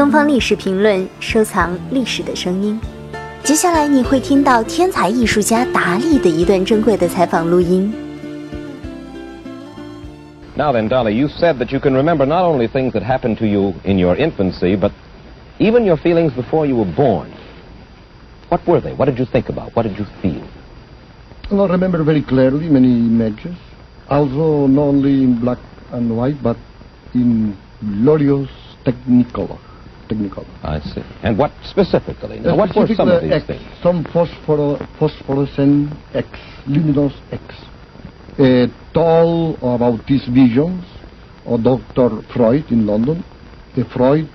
东方历史评论，收藏历史的声音。接下来你会听到天才艺术家达利的一段珍贵的采访录音。Now then, Dali, you said that you can remember not only things that happened to you in your infancy, but even your feelings before you were born. What were they? What did you think about? What did you feel? Well, I remember very clearly many images, also not only in black and white, but in glorious technicolor. Technicolor. I see. And what specifically? Now, what were some of these X, things? Some phosphor, phosphorescent X, luminous X. Uh, told about these visions of Dr. Freud in London. Uh, Freud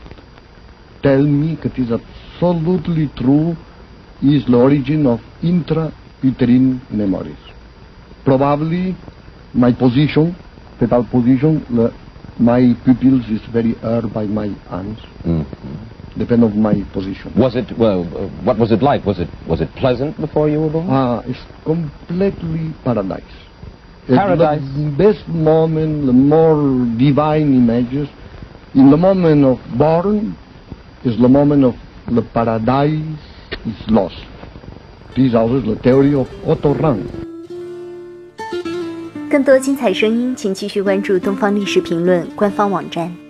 tell me that is absolutely true is the origin of intrauterine memories. Probably my position, fetal position, the, my pupils is very hurt by my hands. Depend of my position. Was it well? Uh, what was it like? Was it was it pleasant before you were born? Ah, it's completely paradise. Paradise. The best moment, the more divine images. In the moment of born, is the moment of the paradise is lost. This is also the theory of Otto Rank. 更多精彩声音，请继续关注东方历史评论官方网站。